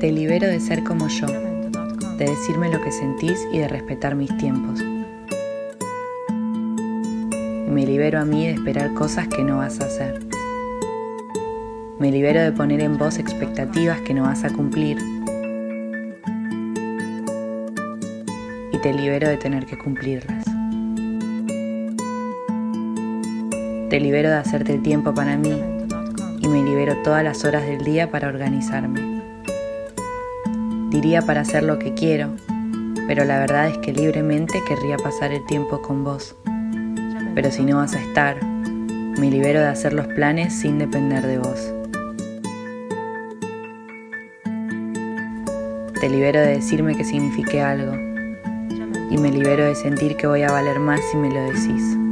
Te libero de ser como yo, de decirme lo que sentís y de respetar mis tiempos. Me libero a mí de esperar cosas que no vas a hacer. Me libero de poner en vos expectativas que no vas a cumplir. Y te libero de tener que cumplirlas. Te libero de hacerte el tiempo para mí y me libero todas las horas del día para organizarme. Diría para hacer lo que quiero, pero la verdad es que libremente querría pasar el tiempo con vos. Pero si no vas a estar, me libero de hacer los planes sin depender de vos. Te libero de decirme que signifique algo y me libero de sentir que voy a valer más si me lo decís.